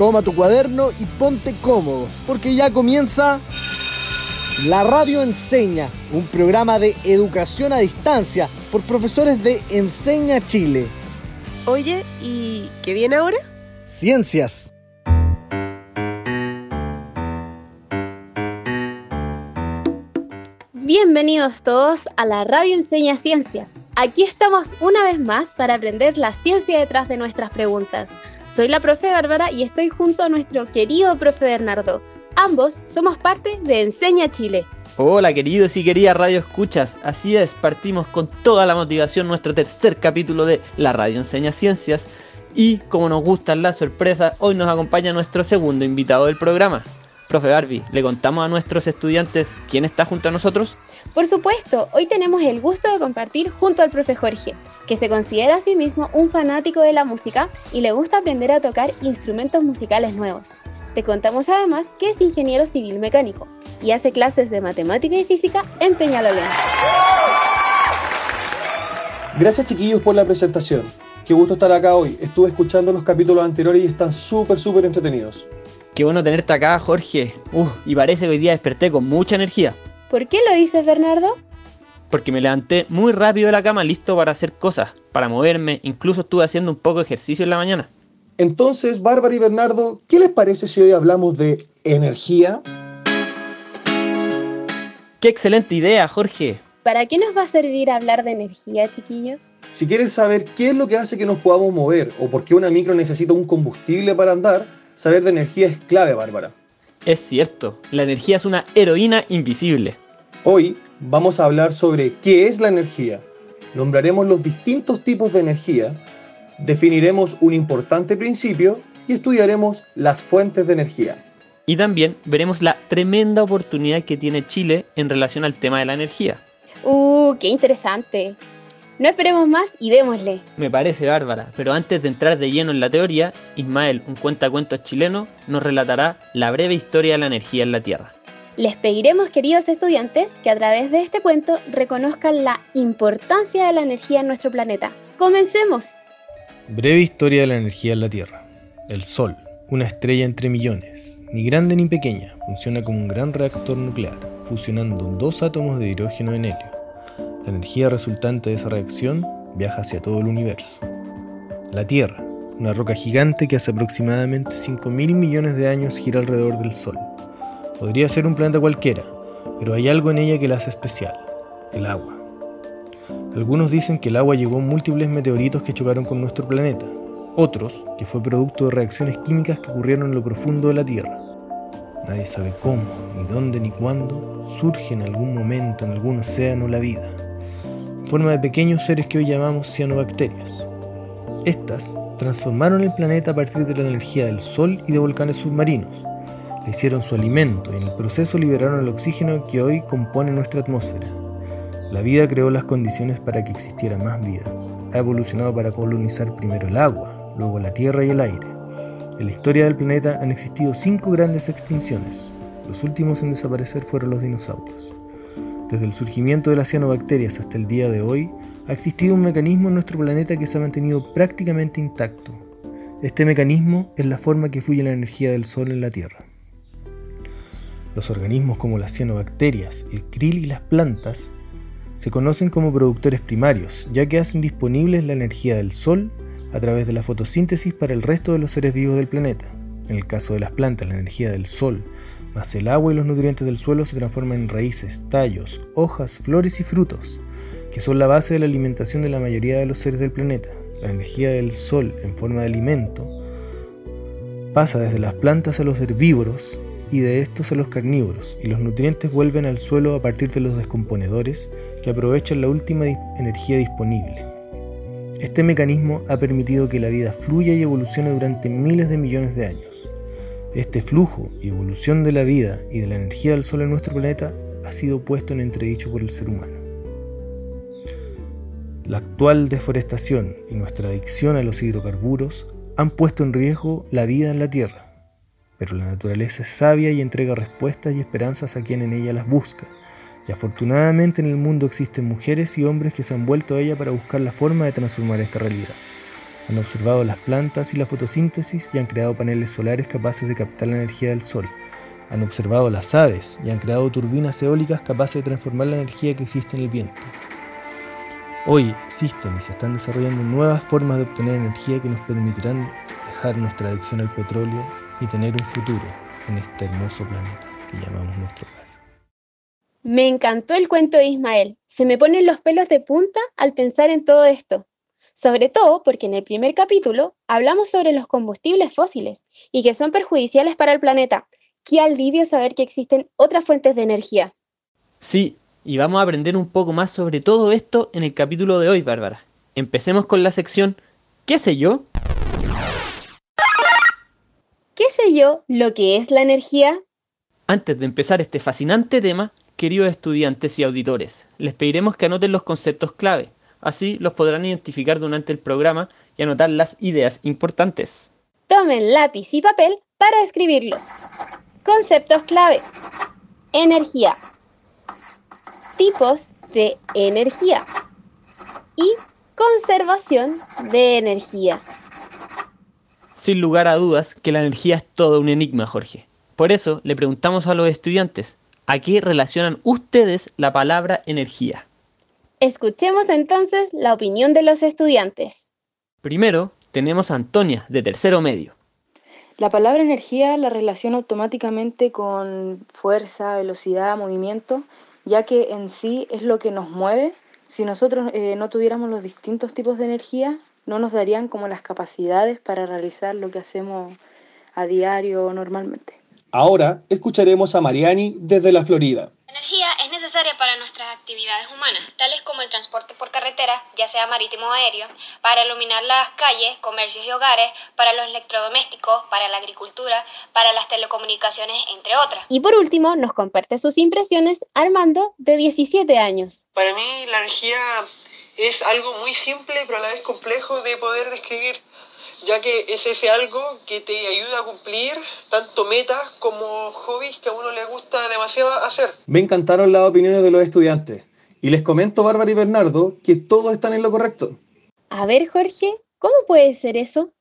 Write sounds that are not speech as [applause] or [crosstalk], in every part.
toma tu cuaderno y ponte cómodo, porque ya comienza La Radio Enseña, un programa de educación a distancia por profesores de Enseña Chile. Oye, ¿y qué viene ahora? Ciencias. Bienvenidos todos a la Radio Enseña Ciencias. Aquí estamos una vez más para aprender la ciencia detrás de nuestras preguntas. Soy la profe Bárbara y estoy junto a nuestro querido profe Bernardo. Ambos somos parte de Enseña Chile. Hola queridos y queridas Radio Escuchas, así es, partimos con toda la motivación nuestro tercer capítulo de La Radio Enseña Ciencias y como nos gustan las sorpresas, hoy nos acompaña nuestro segundo invitado del programa. Profe Barbie, ¿le contamos a nuestros estudiantes quién está junto a nosotros? Por supuesto, hoy tenemos el gusto de compartir junto al profe Jorge, que se considera a sí mismo un fanático de la música y le gusta aprender a tocar instrumentos musicales nuevos. Te contamos además que es ingeniero civil mecánico y hace clases de matemática y física en Peñalolén. Gracias chiquillos por la presentación. Qué gusto estar acá hoy. Estuve escuchando los capítulos anteriores y están súper, súper entretenidos. Qué bueno tenerte acá, Jorge. Uh, y parece que hoy día desperté con mucha energía. ¿Por qué lo dices, Bernardo? Porque me levanté muy rápido de la cama listo para hacer cosas, para moverme, incluso estuve haciendo un poco de ejercicio en la mañana. Entonces, Bárbara y Bernardo, ¿qué les parece si hoy hablamos de energía? ¡Qué excelente idea, Jorge! ¿Para qué nos va a servir hablar de energía, chiquillos? Si quieres saber qué es lo que hace que nos podamos mover o por qué una micro necesita un combustible para andar, saber de energía es clave, Bárbara. Es cierto, la energía es una heroína invisible. Hoy vamos a hablar sobre qué es la energía. Nombraremos los distintos tipos de energía, definiremos un importante principio y estudiaremos las fuentes de energía. Y también veremos la tremenda oportunidad que tiene Chile en relación al tema de la energía. ¡Uh, qué interesante! No esperemos más y démosle. Me parece bárbara, pero antes de entrar de lleno en la teoría, Ismael, un cuentacuentos chileno, nos relatará la breve historia de la energía en la Tierra. Les pediremos, queridos estudiantes, que a través de este cuento reconozcan la importancia de la energía en nuestro planeta. ¡Comencemos! Breve historia de la energía en la Tierra. El Sol, una estrella entre millones, ni grande ni pequeña, funciona como un gran reactor nuclear, fusionando dos átomos de hidrógeno en helio. La energía resultante de esa reacción viaja hacia todo el universo. La Tierra, una roca gigante que hace aproximadamente 5.000 millones de años gira alrededor del Sol. Podría ser un planeta cualquiera, pero hay algo en ella que la hace especial, el agua. Algunos dicen que el agua llegó en múltiples meteoritos que chocaron con nuestro planeta, otros que fue producto de reacciones químicas que ocurrieron en lo profundo de la Tierra. Nadie sabe cómo, ni dónde, ni cuándo surge en algún momento en algún océano la vida, forma de pequeños seres que hoy llamamos cianobacterias. Estas transformaron el planeta a partir de la energía del Sol y de volcanes submarinos. Le hicieron su alimento y en el proceso liberaron el oxígeno que hoy compone nuestra atmósfera. La vida creó las condiciones para que existiera más vida. Ha evolucionado para colonizar primero el agua, luego la tierra y el aire. En la historia del planeta han existido cinco grandes extinciones. Los últimos en desaparecer fueron los dinosaurios. Desde el surgimiento de las cianobacterias hasta el día de hoy, ha existido un mecanismo en nuestro planeta que se ha mantenido prácticamente intacto. Este mecanismo es la forma que fluye la energía del Sol en la Tierra. Los organismos como las cianobacterias, el krill y las plantas se conocen como productores primarios, ya que hacen disponibles la energía del Sol a través de la fotosíntesis para el resto de los seres vivos del planeta. En el caso de las plantas, la energía del Sol más el agua y los nutrientes del suelo se transforman en raíces, tallos, hojas, flores y frutos, que son la base de la alimentación de la mayoría de los seres del planeta. La energía del Sol en forma de alimento pasa desde las plantas a los herbívoros y de estos a los carnívoros, y los nutrientes vuelven al suelo a partir de los descomponedores que aprovechan la última energía disponible. Este mecanismo ha permitido que la vida fluya y evolucione durante miles de millones de años. Este flujo y evolución de la vida y de la energía del Sol en nuestro planeta ha sido puesto en entredicho por el ser humano. La actual deforestación y nuestra adicción a los hidrocarburos han puesto en riesgo la vida en la Tierra, pero la naturaleza es sabia y entrega respuestas y esperanzas a quien en ella las busca, y afortunadamente en el mundo existen mujeres y hombres que se han vuelto a ella para buscar la forma de transformar esta realidad. Han observado las plantas y la fotosíntesis y han creado paneles solares capaces de captar la energía del sol. Han observado las aves y han creado turbinas eólicas capaces de transformar la energía que existe en el viento. Hoy existen y se están desarrollando nuevas formas de obtener energía que nos permitirán dejar nuestra adicción al petróleo y tener un futuro en este hermoso planeta que llamamos nuestro hogar. Me encantó el cuento de Ismael. Se me ponen los pelos de punta al pensar en todo esto. Sobre todo porque en el primer capítulo hablamos sobre los combustibles fósiles y que son perjudiciales para el planeta. Qué alivio saber que existen otras fuentes de energía. Sí, y vamos a aprender un poco más sobre todo esto en el capítulo de hoy, Bárbara. Empecemos con la sección ¿Qué sé yo? ¿Qué sé yo lo que es la energía? Antes de empezar este fascinante tema, queridos estudiantes y auditores, les pediremos que anoten los conceptos clave. Así los podrán identificar durante el programa y anotar las ideas importantes. Tomen lápiz y papel para escribirlos. Conceptos clave. Energía. Tipos de energía. Y conservación de energía. Sin lugar a dudas que la energía es todo un enigma, Jorge. Por eso le preguntamos a los estudiantes, ¿a qué relacionan ustedes la palabra energía? Escuchemos entonces la opinión de los estudiantes. Primero, tenemos a Antonia, de tercero medio. La palabra energía la relaciona automáticamente con fuerza, velocidad, movimiento, ya que en sí es lo que nos mueve. Si nosotros eh, no tuviéramos los distintos tipos de energía, no nos darían como las capacidades para realizar lo que hacemos a diario normalmente. Ahora escucharemos a Mariani desde la Florida. Energía necesaria para nuestras actividades humanas, tales como el transporte por carretera, ya sea marítimo o aéreo, para iluminar las calles, comercios y hogares, para los electrodomésticos, para la agricultura, para las telecomunicaciones, entre otras. Y por último, nos comparte sus impresiones Armando, de 17 años. Para mí la energía es algo muy simple pero a la vez complejo de poder describir, ya que es ese algo que te ayuda a cumplir tanto metas como hobbies que a uno le gusta demasiado hacer. Me encantaron las opiniones de los estudiantes y les comento, Bárbara y Bernardo, que todos están en lo correcto. A ver, Jorge, ¿cómo puede ser eso?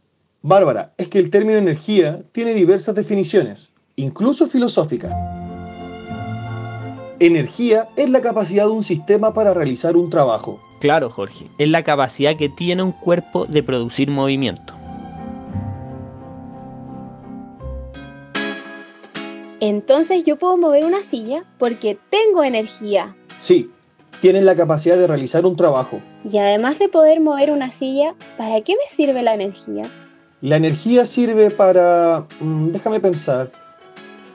Bárbara, es que el término energía tiene diversas definiciones, incluso filosóficas. Energía es la capacidad de un sistema para realizar un trabajo. Claro, Jorge, es la capacidad que tiene un cuerpo de producir movimiento. Entonces yo puedo mover una silla porque tengo energía. Sí, tienen la capacidad de realizar un trabajo. Y además de poder mover una silla, ¿para qué me sirve la energía? La energía sirve para... mm, déjame pensar.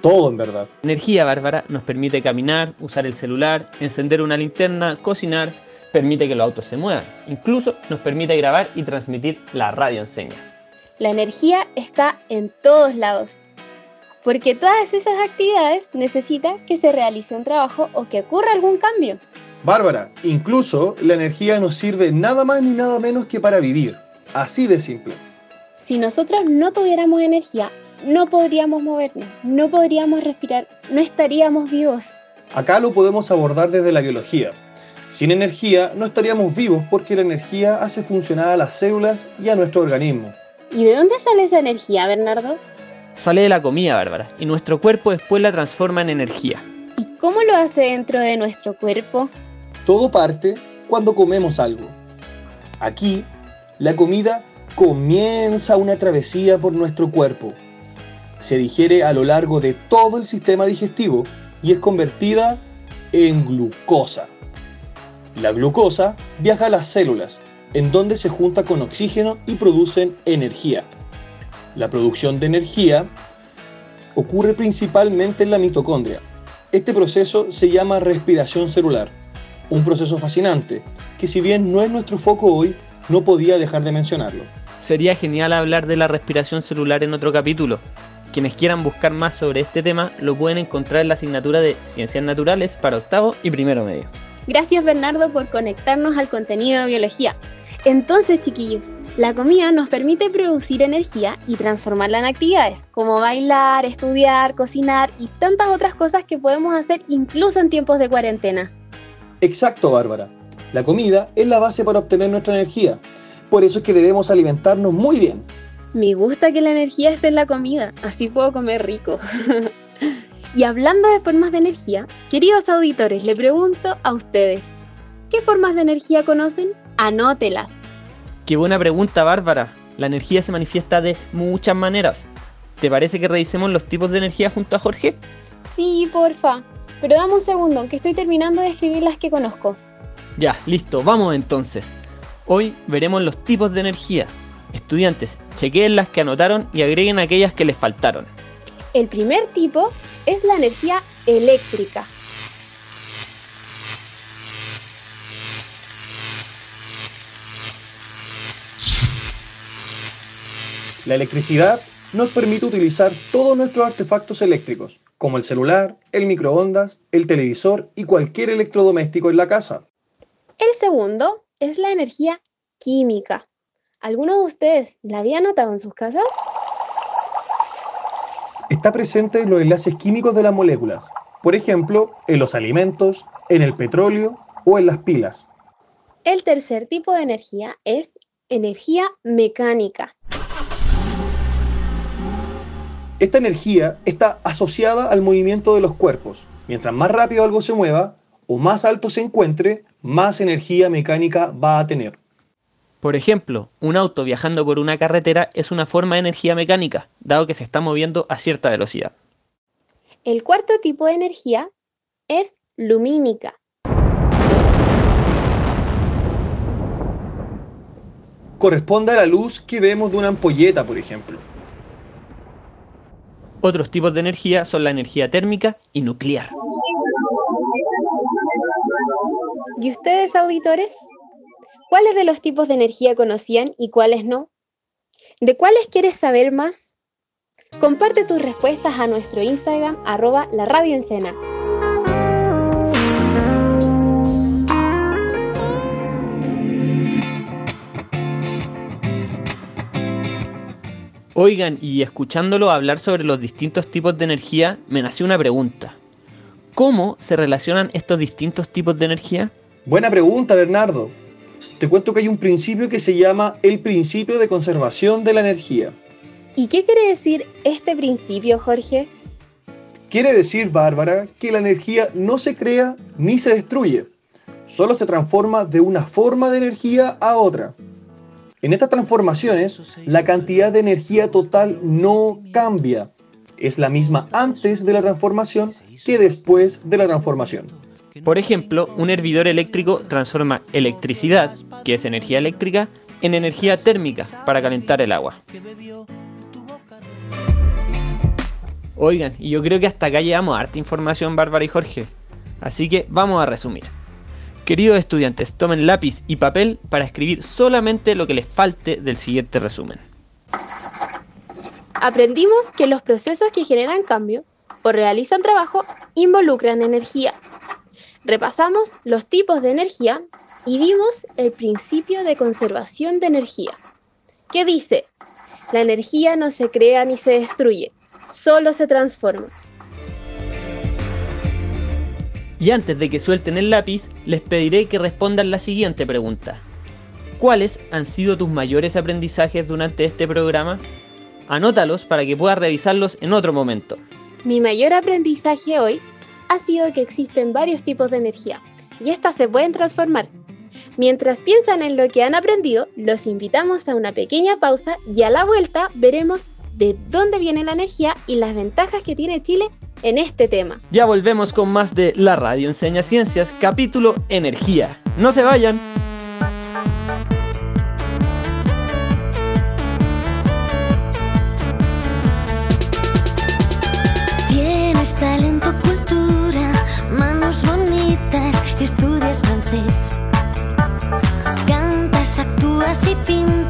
Todo en verdad. Energía, Bárbara, nos permite caminar, usar el celular, encender una linterna, cocinar, permite que los autos se muevan. Incluso nos permite grabar y transmitir la radio enseña. La energía está en todos lados. Porque todas esas actividades necesitan que se realice un trabajo o que ocurra algún cambio. Bárbara, incluso la energía nos sirve nada más ni nada menos que para vivir. Así de simple. Si nosotros no tuviéramos energía, no podríamos movernos, no podríamos respirar, no estaríamos vivos. Acá lo podemos abordar desde la biología. Sin energía no estaríamos vivos porque la energía hace funcionar a las células y a nuestro organismo. ¿Y de dónde sale esa energía, Bernardo? Sale de la comida, Bárbara, y nuestro cuerpo después la transforma en energía. ¿Y cómo lo hace dentro de nuestro cuerpo? Todo parte cuando comemos algo. Aquí, la comida comienza una travesía por nuestro cuerpo. Se digiere a lo largo de todo el sistema digestivo y es convertida en glucosa. La glucosa viaja a las células, en donde se junta con oxígeno y producen energía. La producción de energía ocurre principalmente en la mitocondria. Este proceso se llama respiración celular, un proceso fascinante que si bien no es nuestro foco hoy, no podía dejar de mencionarlo. Sería genial hablar de la respiración celular en otro capítulo. Quienes quieran buscar más sobre este tema lo pueden encontrar en la asignatura de Ciencias Naturales para octavo y primero medio. Gracias Bernardo por conectarnos al contenido de biología. Entonces, chiquillos, la comida nos permite producir energía y transformarla en actividades, como bailar, estudiar, cocinar y tantas otras cosas que podemos hacer incluso en tiempos de cuarentena. Exacto, Bárbara. La comida es la base para obtener nuestra energía. por eso es que debemos alimentarnos muy bien. Me gusta que la energía esté en la comida, así puedo comer rico. [laughs] y hablando de formas de energía, queridos auditores, le pregunto a ustedes, ¿qué formas de energía conocen? Anótelas. Qué buena pregunta, Bárbara. La energía se manifiesta de muchas maneras. ¿Te parece que revisemos los tipos de energía junto a Jorge? Sí, porfa. Pero dame un segundo, que estoy terminando de escribir las que conozco. Ya, listo, vamos entonces. Hoy veremos los tipos de energía. Estudiantes, chequeen las que anotaron y agreguen aquellas que les faltaron. El primer tipo es la energía eléctrica. La electricidad nos permite utilizar todos nuestros artefactos eléctricos, como el celular, el microondas, el televisor y cualquier electrodoméstico en la casa. El segundo es la energía química. ¿Alguno de ustedes la había notado en sus casas? Está presente en los enlaces químicos de las moléculas, por ejemplo, en los alimentos, en el petróleo o en las pilas. El tercer tipo de energía es energía mecánica. Esta energía está asociada al movimiento de los cuerpos. Mientras más rápido algo se mueva o más alto se encuentre, más energía mecánica va a tener. Por ejemplo, un auto viajando por una carretera es una forma de energía mecánica, dado que se está moviendo a cierta velocidad. El cuarto tipo de energía es lumínica. Corresponde a la luz que vemos de una ampolleta, por ejemplo. Otros tipos de energía son la energía térmica y nuclear. ¿Y ustedes, auditores? ¿Cuáles de los tipos de energía conocían y cuáles no? ¿De cuáles quieres saber más? Comparte tus respuestas a nuestro Instagram arroba la radio Oigan, y escuchándolo hablar sobre los distintos tipos de energía, me nació una pregunta. ¿Cómo se relacionan estos distintos tipos de energía? Buena pregunta, Bernardo. Te cuento que hay un principio que se llama el principio de conservación de la energía. ¿Y qué quiere decir este principio, Jorge? Quiere decir, Bárbara, que la energía no se crea ni se destruye, solo se transforma de una forma de energía a otra. En estas transformaciones, la cantidad de energía total no cambia. Es la misma antes de la transformación que después de la transformación. Por ejemplo, un hervidor eléctrico transforma electricidad, que es energía eléctrica, en energía térmica para calentar el agua. Oigan, y yo creo que hasta acá llevamos harta información, Bárbara y Jorge. Así que vamos a resumir. Queridos estudiantes, tomen lápiz y papel para escribir solamente lo que les falte del siguiente resumen. Aprendimos que los procesos que generan cambio o realizan trabajo involucran energía. Repasamos los tipos de energía y vimos el principio de conservación de energía, que dice, la energía no se crea ni se destruye, solo se transforma. Y antes de que suelten el lápiz, les pediré que respondan la siguiente pregunta. ¿Cuáles han sido tus mayores aprendizajes durante este programa? Anótalos para que puedas revisarlos en otro momento. Mi mayor aprendizaje hoy ha sido que existen varios tipos de energía y estas se pueden transformar. Mientras piensan en lo que han aprendido, los invitamos a una pequeña pausa y a la vuelta veremos de dónde viene la energía y las ventajas que tiene Chile en este tema. Ya volvemos con más de La Radio Enseña Ciencias, capítulo Energía. No se vayan. Tienes talento, cultura, manos bonitas estudias francés. Cantas, actúas y pintas,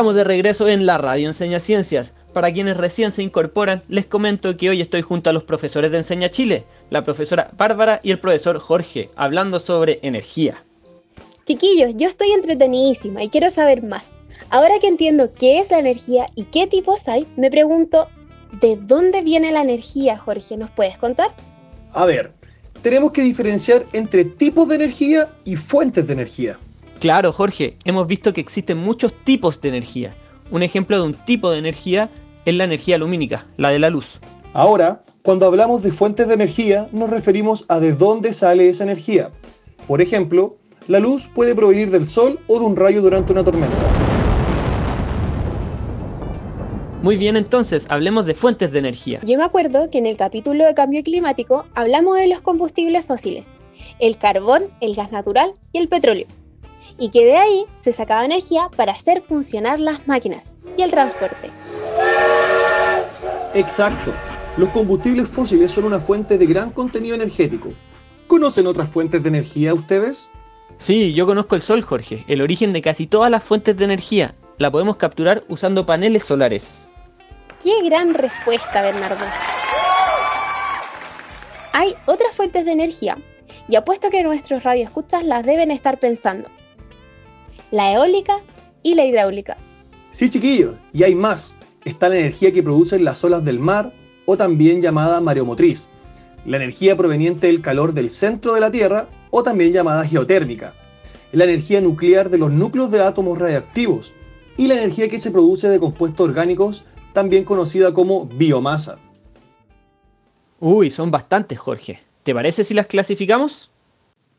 Estamos de regreso en la radio Enseña Ciencias. Para quienes recién se incorporan, les comento que hoy estoy junto a los profesores de Enseña Chile, la profesora Bárbara y el profesor Jorge, hablando sobre energía. Chiquillos, yo estoy entretenidísima y quiero saber más. Ahora que entiendo qué es la energía y qué tipos hay, me pregunto, ¿de dónde viene la energía, Jorge? ¿Nos puedes contar? A ver, tenemos que diferenciar entre tipos de energía y fuentes de energía. Claro, Jorge, hemos visto que existen muchos tipos de energía. Un ejemplo de un tipo de energía es la energía lumínica, la de la luz. Ahora, cuando hablamos de fuentes de energía, nos referimos a de dónde sale esa energía. Por ejemplo, la luz puede provenir del sol o de un rayo durante una tormenta. Muy bien, entonces, hablemos de fuentes de energía. Yo me acuerdo que en el capítulo de cambio climático hablamos de los combustibles fósiles, el carbón, el gas natural y el petróleo. Y que de ahí se sacaba energía para hacer funcionar las máquinas y el transporte. Exacto. Los combustibles fósiles son una fuente de gran contenido energético. ¿Conocen otras fuentes de energía ustedes? Sí, yo conozco el sol, Jorge, el origen de casi todas las fuentes de energía. La podemos capturar usando paneles solares. ¡Qué gran respuesta, Bernardo! Hay otras fuentes de energía y apuesto que nuestros radioescuchas las deben estar pensando. La eólica y la hidráulica. Sí, chiquillos, y hay más. Está la energía que producen las olas del mar, o también llamada mareomotriz. La energía proveniente del calor del centro de la Tierra, o también llamada geotérmica. La energía nuclear de los núcleos de átomos radiactivos. Y la energía que se produce de compuestos orgánicos, también conocida como biomasa. Uy, son bastantes, Jorge. ¿Te parece si las clasificamos?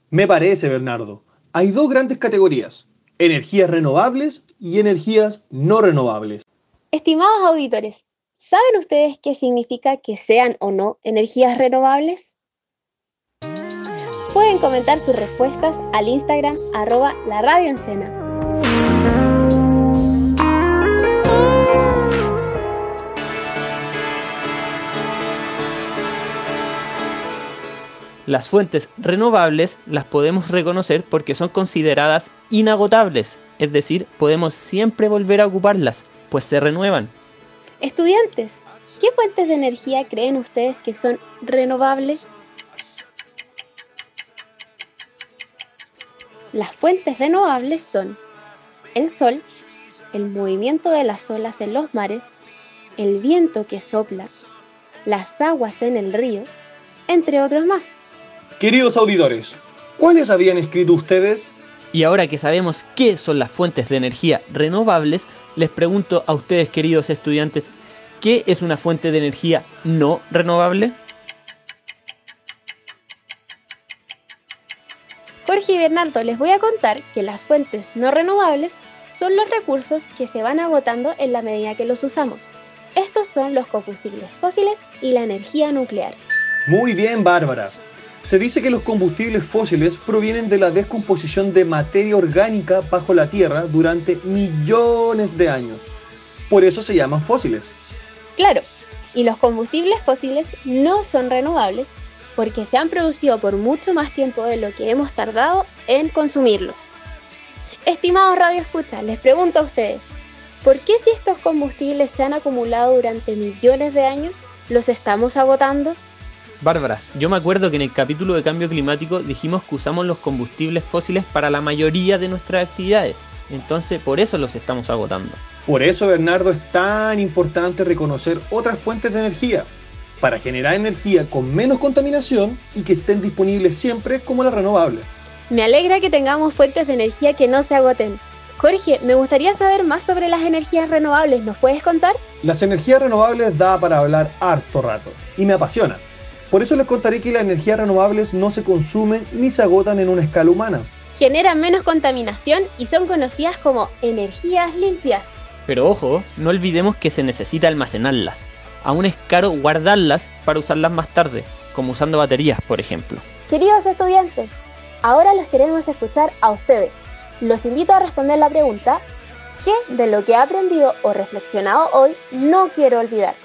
Me parece, Bernardo. Hay dos grandes categorías, energías renovables y energías no renovables. Estimados auditores, ¿saben ustedes qué significa que sean o no energías renovables? Pueden comentar sus respuestas al Instagram arroba la radio. Las fuentes renovables las podemos reconocer porque son consideradas inagotables, es decir, podemos siempre volver a ocuparlas, pues se renuevan. Estudiantes, ¿qué fuentes de energía creen ustedes que son renovables? Las fuentes renovables son el sol, el movimiento de las olas en los mares, el viento que sopla, las aguas en el río, entre otros más. Queridos auditores, ¿cuáles habían escrito ustedes? Y ahora que sabemos qué son las fuentes de energía renovables, les pregunto a ustedes, queridos estudiantes, ¿qué es una fuente de energía no renovable? Jorge y Bernardo les voy a contar que las fuentes no renovables son los recursos que se van agotando en la medida que los usamos. Estos son los combustibles fósiles y la energía nuclear. Muy bien, Bárbara. Se dice que los combustibles fósiles provienen de la descomposición de materia orgánica bajo la Tierra durante millones de años. Por eso se llaman fósiles. Claro, y los combustibles fósiles no son renovables porque se han producido por mucho más tiempo de lo que hemos tardado en consumirlos. Estimados radioescuchas, les pregunto a ustedes, ¿por qué si estos combustibles se han acumulado durante millones de años, los estamos agotando? Bárbara, yo me acuerdo que en el capítulo de cambio climático dijimos que usamos los combustibles fósiles para la mayoría de nuestras actividades, entonces por eso los estamos agotando. Por eso, Bernardo, es tan importante reconocer otras fuentes de energía, para generar energía con menos contaminación y que estén disponibles siempre como las renovables. Me alegra que tengamos fuentes de energía que no se agoten. Jorge, me gustaría saber más sobre las energías renovables. ¿Nos puedes contar? Las energías renovables da para hablar harto rato y me apasiona. Por eso les contaré que las energías renovables no se consumen ni se agotan en una escala humana. Generan menos contaminación y son conocidas como energías limpias. Pero ojo, no olvidemos que se necesita almacenarlas. Aún es caro guardarlas para usarlas más tarde, como usando baterías, por ejemplo. Queridos estudiantes, ahora los queremos escuchar a ustedes. Los invito a responder la pregunta, ¿qué de lo que he aprendido o reflexionado hoy no quiero olvidar?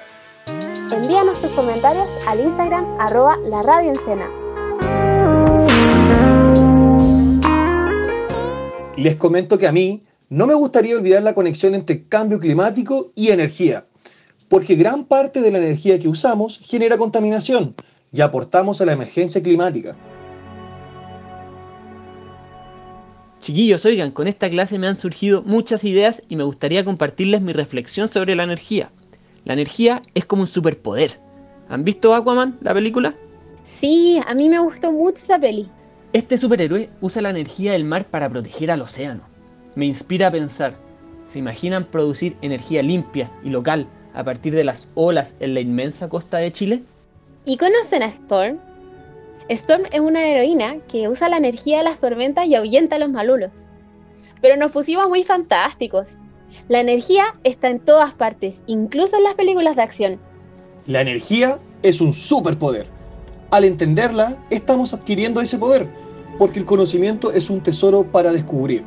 Envíanos tus comentarios al Instagram arroba la radio Les comento que a mí no me gustaría olvidar la conexión entre cambio climático y energía, porque gran parte de la energía que usamos genera contaminación y aportamos a la emergencia climática. Chiquillos, oigan, con esta clase me han surgido muchas ideas y me gustaría compartirles mi reflexión sobre la energía. La energía es como un superpoder. ¿Han visto Aquaman, la película? Sí, a mí me gustó mucho esa peli. Este superhéroe usa la energía del mar para proteger al océano. Me inspira a pensar, ¿se imaginan producir energía limpia y local a partir de las olas en la inmensa costa de Chile? ¿Y conocen a Storm? Storm es una heroína que usa la energía de las tormentas y ahuyenta a los malulos. Pero nos pusimos muy fantásticos. La energía está en todas partes, incluso en las películas de acción. La energía es un superpoder. Al entenderla, estamos adquiriendo ese poder, porque el conocimiento es un tesoro para descubrir.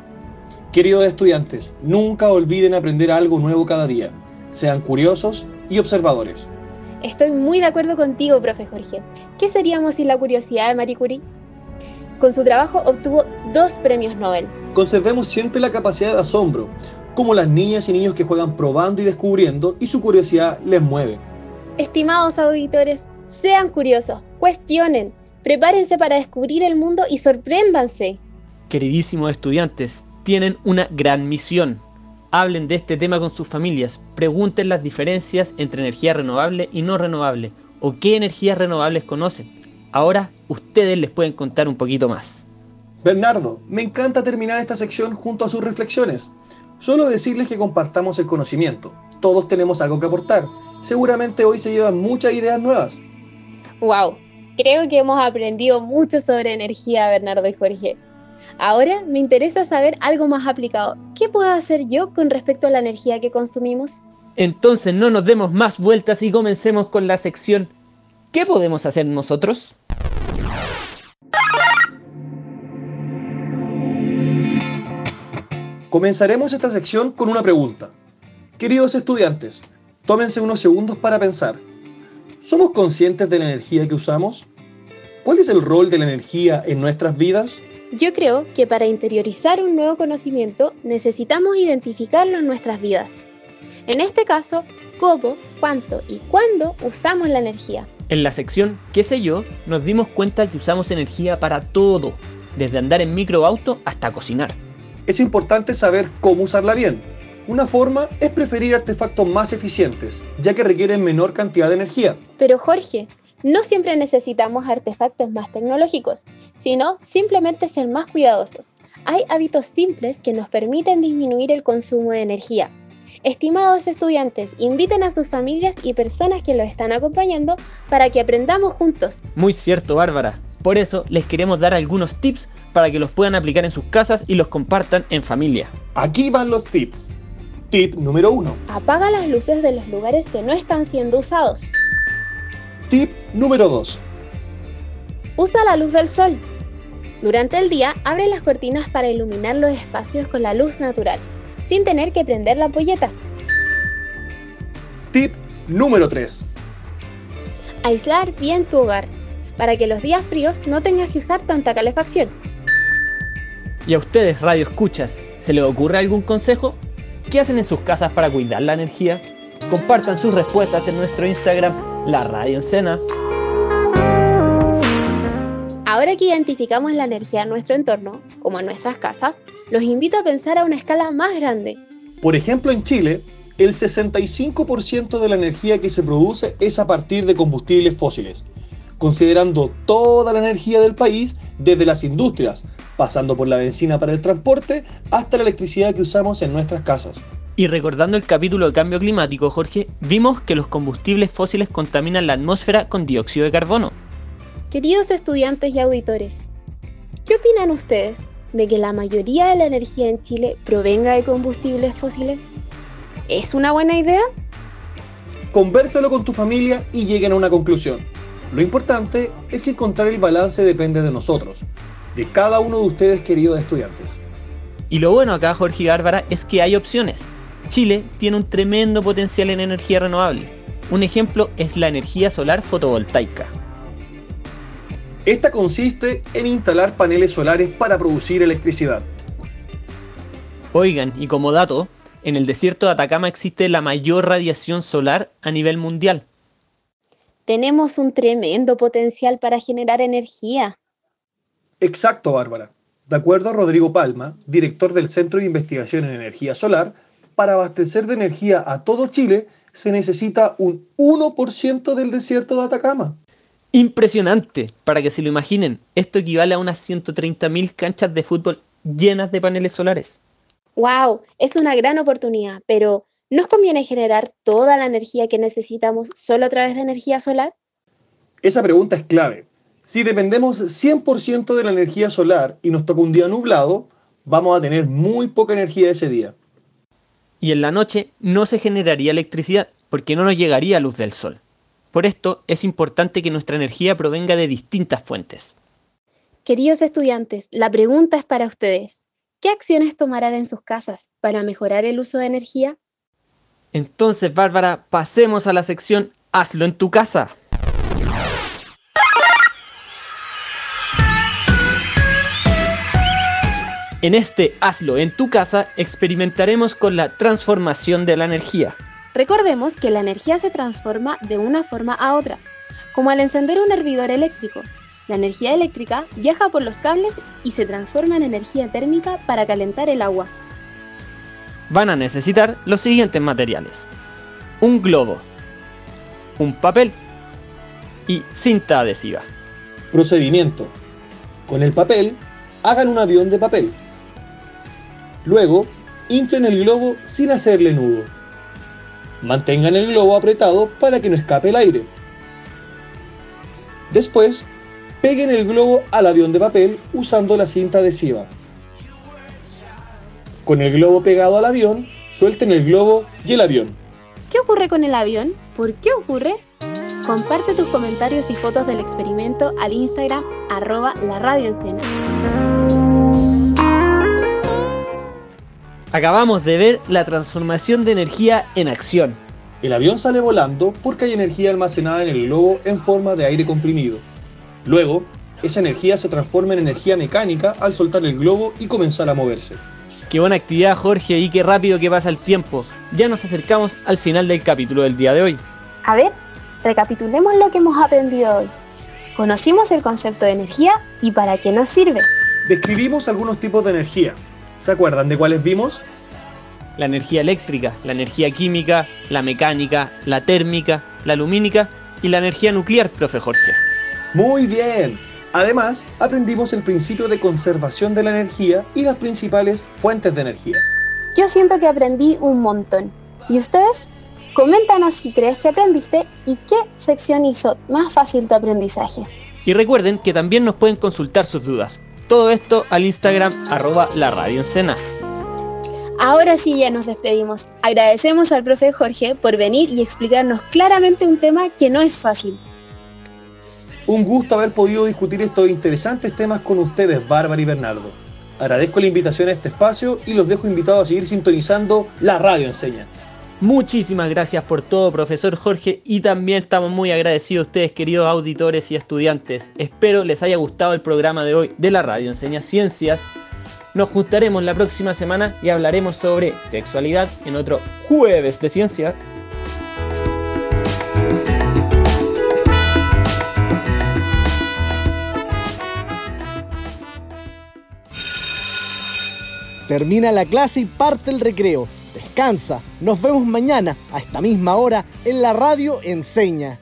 Queridos estudiantes, nunca olviden aprender algo nuevo cada día. Sean curiosos y observadores. Estoy muy de acuerdo contigo, profe Jorge. ¿Qué seríamos sin la curiosidad de Marie Curie? Con su trabajo obtuvo dos premios Nobel. Conservemos siempre la capacidad de asombro, como las niñas y niños que juegan probando y descubriendo y su curiosidad les mueve. Estimados auditores, sean curiosos, cuestionen, prepárense para descubrir el mundo y sorpréndanse. Queridísimos estudiantes, tienen una gran misión. Hablen de este tema con sus familias, pregunten las diferencias entre energía renovable y no renovable, o qué energías renovables conocen. Ahora ustedes les pueden contar un poquito más. Bernardo, me encanta terminar esta sección junto a sus reflexiones. Solo decirles que compartamos el conocimiento. Todos tenemos algo que aportar. Seguramente hoy se llevan muchas ideas nuevas. ¡Wow! Creo que hemos aprendido mucho sobre energía, Bernardo y Jorge. Ahora me interesa saber algo más aplicado. ¿Qué puedo hacer yo con respecto a la energía que consumimos? Entonces no nos demos más vueltas y comencemos con la sección ¿Qué podemos hacer nosotros? Comenzaremos esta sección con una pregunta. Queridos estudiantes, tómense unos segundos para pensar. ¿Somos conscientes de la energía que usamos? ¿Cuál es el rol de la energía en nuestras vidas? Yo creo que para interiorizar un nuevo conocimiento necesitamos identificarlo en nuestras vidas. En este caso, cómo, cuánto y cuándo usamos la energía. En la sección ¿Qué sé yo? nos dimos cuenta que usamos energía para todo, desde andar en microauto hasta cocinar. Es importante saber cómo usarla bien. Una forma es preferir artefactos más eficientes, ya que requieren menor cantidad de energía. Pero Jorge, no siempre necesitamos artefactos más tecnológicos, sino simplemente ser más cuidadosos. Hay hábitos simples que nos permiten disminuir el consumo de energía. Estimados estudiantes, inviten a sus familias y personas que los están acompañando para que aprendamos juntos. Muy cierto, Bárbara. Por eso les queremos dar algunos tips para que los puedan aplicar en sus casas y los compartan en familia. Aquí van los tips. Tip número 1. Apaga las luces de los lugares que no están siendo usados. Tip número 2. Usa la luz del sol. Durante el día, abre las cortinas para iluminar los espacios con la luz natural, sin tener que prender la ampolleta. Tip número 3. Aislar bien tu hogar. Para que los días fríos no tengas que usar tanta calefacción. ¿Y a ustedes, radio escuchas, se les ocurre algún consejo? ¿Qué hacen en sus casas para cuidar la energía? Compartan sus respuestas en nuestro Instagram, la Radio Encena. Ahora que identificamos la energía en nuestro entorno, como en nuestras casas, los invito a pensar a una escala más grande. Por ejemplo, en Chile, el 65% de la energía que se produce es a partir de combustibles fósiles, considerando toda la energía del país desde las industrias, pasando por la benzina para el transporte hasta la electricidad que usamos en nuestras casas. Y recordando el capítulo de cambio climático, Jorge, vimos que los combustibles fósiles contaminan la atmósfera con dióxido de carbono. Queridos estudiantes y auditores, ¿qué opinan ustedes de que la mayoría de la energía en Chile provenga de combustibles fósiles? ¿Es una buena idea? Convérsalo con tu familia y lleguen a una conclusión. Lo importante es que encontrar el balance depende de nosotros, de cada uno de ustedes queridos estudiantes. Y lo bueno acá, Jorge Bárbara, es que hay opciones. Chile tiene un tremendo potencial en energía renovable. Un ejemplo es la energía solar fotovoltaica. Esta consiste en instalar paneles solares para producir electricidad. Oigan, y como dato, en el desierto de Atacama existe la mayor radiación solar a nivel mundial. Tenemos un tremendo potencial para generar energía. Exacto, Bárbara. De acuerdo a Rodrigo Palma, director del Centro de Investigación en Energía Solar, para abastecer de energía a todo Chile se necesita un 1% del desierto de Atacama. Impresionante, para que se lo imaginen, esto equivale a unas 130.000 canchas de fútbol llenas de paneles solares. ¡Wow! Es una gran oportunidad, pero ¿nos conviene generar toda la energía que necesitamos solo a través de energía solar? Esa pregunta es clave. Si dependemos 100% de la energía solar y nos toca un día nublado, vamos a tener muy poca energía ese día. Y en la noche no se generaría electricidad porque no nos llegaría luz del sol. Por esto es importante que nuestra energía provenga de distintas fuentes. Queridos estudiantes, la pregunta es para ustedes. ¿Qué acciones tomarán en sus casas para mejorar el uso de energía? Entonces, Bárbara, pasemos a la sección Hazlo en tu casa. En este Hazlo en tu casa experimentaremos con la transformación de la energía. Recordemos que la energía se transforma de una forma a otra, como al encender un hervidor eléctrico. La energía eléctrica viaja por los cables y se transforma en energía térmica para calentar el agua. Van a necesitar los siguientes materiales. Un globo, un papel y cinta adhesiva. Procedimiento. Con el papel, hagan un avión de papel. Luego, inflen el globo sin hacerle nudo. Mantengan el globo apretado para que no escape el aire. Después, peguen el globo al avión de papel usando la cinta adhesiva. Con el globo pegado al avión, suelten el globo y el avión. ¿Qué ocurre con el avión? ¿Por qué ocurre? Comparte tus comentarios y fotos del experimento al Instagram arroba la radio Acabamos de ver la transformación de energía en acción. El avión sale volando porque hay energía almacenada en el globo en forma de aire comprimido. Luego, esa energía se transforma en energía mecánica al soltar el globo y comenzar a moverse. Qué buena actividad Jorge y qué rápido que pasa el tiempo. Ya nos acercamos al final del capítulo del día de hoy. A ver, recapitulemos lo que hemos aprendido hoy. Conocimos el concepto de energía y para qué nos sirve. Describimos algunos tipos de energía, ¿Se acuerdan de cuáles vimos? La energía eléctrica, la energía química, la mecánica, la térmica, la lumínica y la energía nuclear, profe Jorge. Muy bien. Además, aprendimos el principio de conservación de la energía y las principales fuentes de energía. Yo siento que aprendí un montón. ¿Y ustedes? Coméntanos si crees que aprendiste y qué sección hizo más fácil tu aprendizaje. Y recuerden que también nos pueden consultar sus dudas. Todo esto al Instagram arroba la radio Ahora sí ya nos despedimos. Agradecemos al profe Jorge por venir y explicarnos claramente un tema que no es fácil. Un gusto haber podido discutir estos interesantes temas con ustedes, Bárbara y Bernardo. Agradezco la invitación a este espacio y los dejo invitados a seguir sintonizando la radio enseña. Muchísimas gracias por todo, profesor Jorge, y también estamos muy agradecidos a ustedes, queridos auditores y estudiantes. Espero les haya gustado el programa de hoy de la radio Enseña Ciencias. Nos juntaremos la próxima semana y hablaremos sobre sexualidad en otro jueves de ciencia. Termina la clase y parte el recreo. Descansa. Nos vemos mañana a esta misma hora en la radio Enseña.